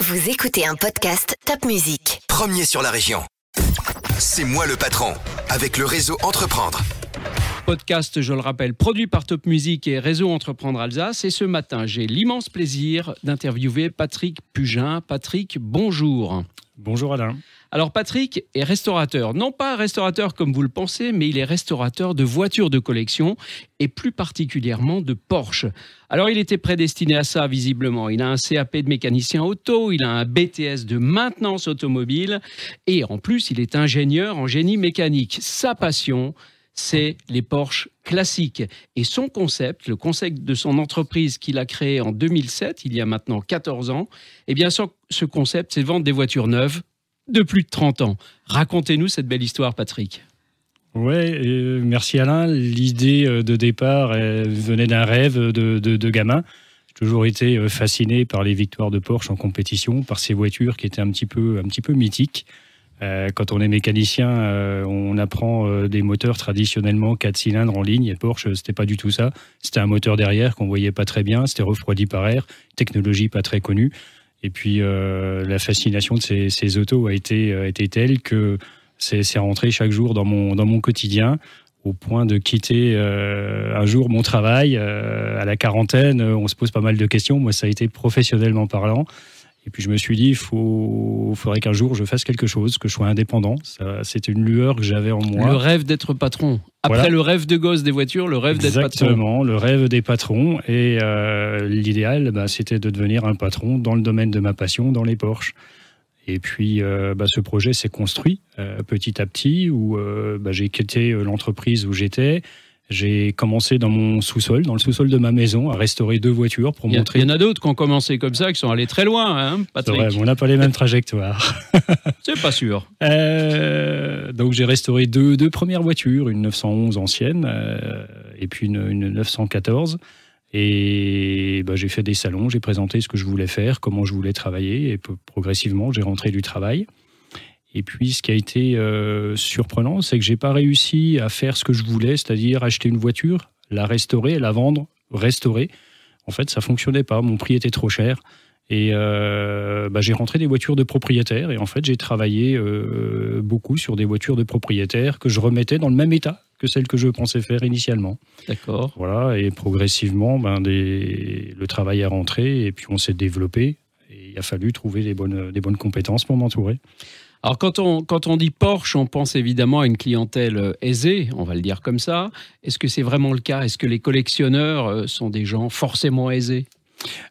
Vous écoutez un podcast Top Music. Premier sur la région. C'est moi le patron, avec le réseau Entreprendre. Podcast, je le rappelle, produit par Top Music et Réseau Entreprendre Alsace. Et ce matin, j'ai l'immense plaisir d'interviewer Patrick Pugin. Patrick, bonjour. Bonjour Alain. Alors Patrick est restaurateur, non pas restaurateur comme vous le pensez, mais il est restaurateur de voitures de collection et plus particulièrement de Porsche. Alors il était prédestiné à ça visiblement. Il a un CAP de mécanicien auto, il a un BTS de maintenance automobile et en plus il est ingénieur en génie mécanique. Sa passion, c'est les Porsche classiques. Et son concept, le concept de son entreprise qu'il a créé en 2007, il y a maintenant 14 ans, eh bien ce concept, c'est de vendre des voitures neuves de plus de 30 ans. Racontez-nous cette belle histoire, Patrick. Ouais, merci Alain. L'idée euh, de départ venait d'un rêve de, gamin. J'ai toujours été euh, fasciné par les victoires de Porsche en compétition, par ces voitures qui étaient un petit peu, un petit peu mythiques. Euh, quand on est mécanicien, on apprend des moteurs traditionnellement 4 cylindres en ligne. Et Porsche, c'était pas du tout ça. C'était un moteur derrière qu'on voyait pas très bien. C'était refroidi par air. Technologie pas très connue. Et puis euh, la fascination de ces, ces autos a été, a été telle que c'est rentré chaque jour dans mon, dans mon quotidien au point de quitter euh, un jour mon travail. Euh, à la quarantaine, on se pose pas mal de questions. Moi, ça a été professionnellement parlant. Et puis je me suis dit, il faudrait qu'un jour je fasse quelque chose, que je sois indépendant. C'était une lueur que j'avais en moi. Le rêve d'être patron. Après le rêve de gosse des voitures, le rêve d'être patron. Exactement, le rêve des patrons. Et euh, l'idéal, bah, c'était de devenir un patron dans le domaine de ma passion, dans les Porsche. Et puis, euh, bah, ce projet s'est construit euh, petit à petit, où bah, j'ai quitté l'entreprise où j'étais. J'ai commencé dans mon sous-sol, dans le sous-sol de ma maison, à restaurer deux voitures pour montrer. Il y en a d'autres qui ont commencé comme ça, qui sont allés très loin, hein, Patrick. Vrai, on n'a pas les mêmes trajectoires. C'est pas sûr. Euh, donc j'ai restauré deux, deux, premières voitures, une 911 ancienne euh, et puis une, une 914. Et bah, j'ai fait des salons, j'ai présenté ce que je voulais faire, comment je voulais travailler, et progressivement j'ai rentré du travail. Et puis, ce qui a été euh, surprenant, c'est que j'ai pas réussi à faire ce que je voulais, c'est-à-dire acheter une voiture, la restaurer, la vendre, restaurer. En fait, ça fonctionnait pas. Mon prix était trop cher. Et euh, bah, j'ai rentré des voitures de propriétaires. Et en fait, j'ai travaillé euh, beaucoup sur des voitures de propriétaires que je remettais dans le même état que celles que je pensais faire initialement. D'accord. Voilà. Et progressivement, ben, des... le travail est rentré et puis on s'est développé. Et il a fallu trouver des bonnes, des bonnes compétences pour m'entourer. Alors quand on, quand on dit Porsche, on pense évidemment à une clientèle euh, aisée, on va le dire comme ça. Est-ce que c'est vraiment le cas? Est-ce que les collectionneurs euh, sont des gens forcément aisés?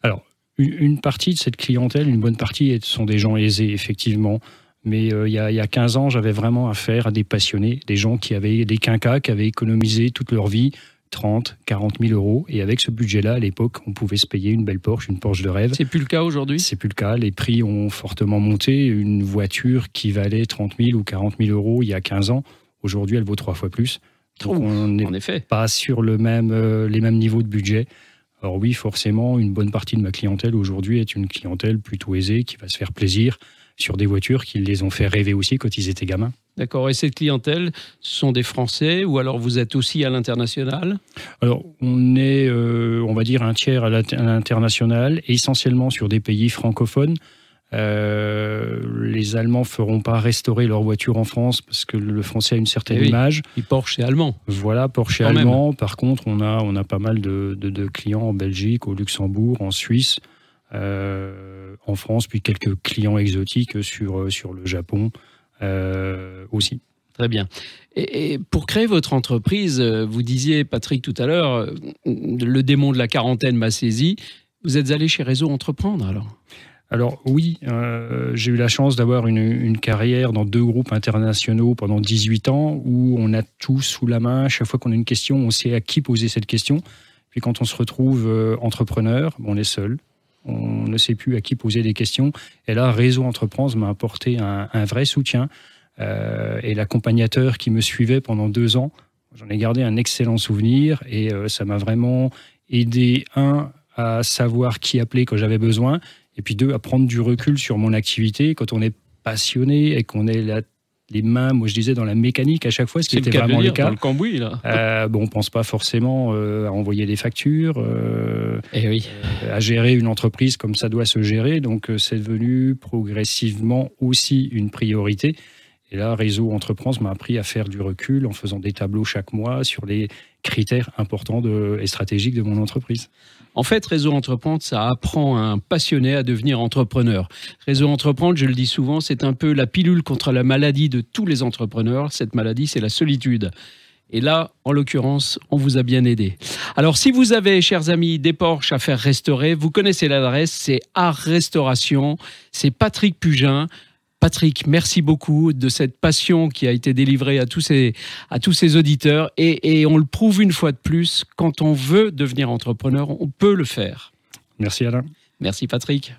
Alors, une partie de cette clientèle, une bonne partie, sont des gens aisés, effectivement. Mais euh, il, y a, y a, 15 ans, j'avais vraiment affaire à des passionnés, des gens qui avaient des quinquas, qui avaient économisé toute leur vie 30, 40 000 euros. Et avec ce budget-là, à l'époque, on pouvait se payer une belle Porsche, une Porsche de rêve. C'est plus le cas aujourd'hui? C'est plus le cas. Les prix ont fortement monté. Une voiture qui valait 30 000 ou 40 000 euros il y a 15 ans, aujourd'hui, elle vaut trois fois plus. Donc on n'est pas sur le même, euh, les mêmes niveaux de budget. Alors oui, forcément, une bonne partie de ma clientèle aujourd'hui est une clientèle plutôt aisée qui va se faire plaisir sur des voitures qui les ont fait rêver aussi quand ils étaient gamins. D'accord. Et cette clientèle, ce sont des Français ou alors vous êtes aussi à l'international? Alors, on est, euh, on va dire, un tiers à l'international, essentiellement sur des pays francophones. Euh, les Allemands feront pas restaurer leur voiture en France parce que le français a une certaine eh image. Et Porsche est allemand. Voilà, Porsche est allemand. Par contre, on a, on a pas mal de, de, clients en Belgique, au Luxembourg, en Suisse, en France, puis quelques clients exotiques sur, sur le Japon. Euh, aussi. Très bien. Et, pour créer votre entreprise, euh, vous disiez, Patrick, tout à l'heure, euh, le démon de la quarantaine m'a saisi. Vous êtes allé chez Réseau Entreprendre alors? Alors oui, j'ai eu la chance d'avoir une, carrière dans deux groupes internationaux pendant 18 ans où on a tout sous la main. Chaque fois qu'on a une question, on sait à qui poser cette question. Puis quand on se retrouve entrepreneur, on est seul. On ne sait plus à qui poser des questions. Et là, Réseau Entreprendre m'a apporté un, vrai soutien. Euh, et l'accompagnateur qui me suivait pendant deux ans, j'en ai gardé un excellent souvenir. Et euh, ça m'a vraiment aidé, un, à savoir qui appeler quand j'avais besoin. Et puis deux, à prendre du recul sur mon activité. Quand on est passionné et qu'on est la les mains, moi je disais dans la mécanique à chaque fois, ce qui était vraiment le, cas. Dans le cambouis, là. Euh, bon, on pense pas forcément euh, à envoyer des factures, euh, Eh oui. à gérer une entreprise comme ça doit se gérer. Donc c'est devenu progressivement aussi une priorité. Et là, Réseau Entreprendre m'a appris à faire du recul en faisant des tableaux chaque mois sur les critères importants de, et stratégiques de mon entreprise. En fait, Réseau Entreprendre, ça apprend un passionné à devenir entrepreneur. Réseau Entreprendre, je le dis souvent, c'est un peu la pilule contre la maladie de tous les entrepreneurs. Cette maladie, c'est la solitude. Et là, en l'occurrence, on vous a bien aidé. Alors, si vous avez, chers amis, des Porsche à faire restaurer, vous connaissez l'adresse, c'est Art Restauration, c'est Patrick Pugin. Patrick, merci beaucoup de cette passion qui a été délivrée à tous ces, à tous ces auditeurs. Et, et on le prouve une fois de plus, quand on veut devenir entrepreneur, on peut le faire. Merci Alain. Merci Patrick.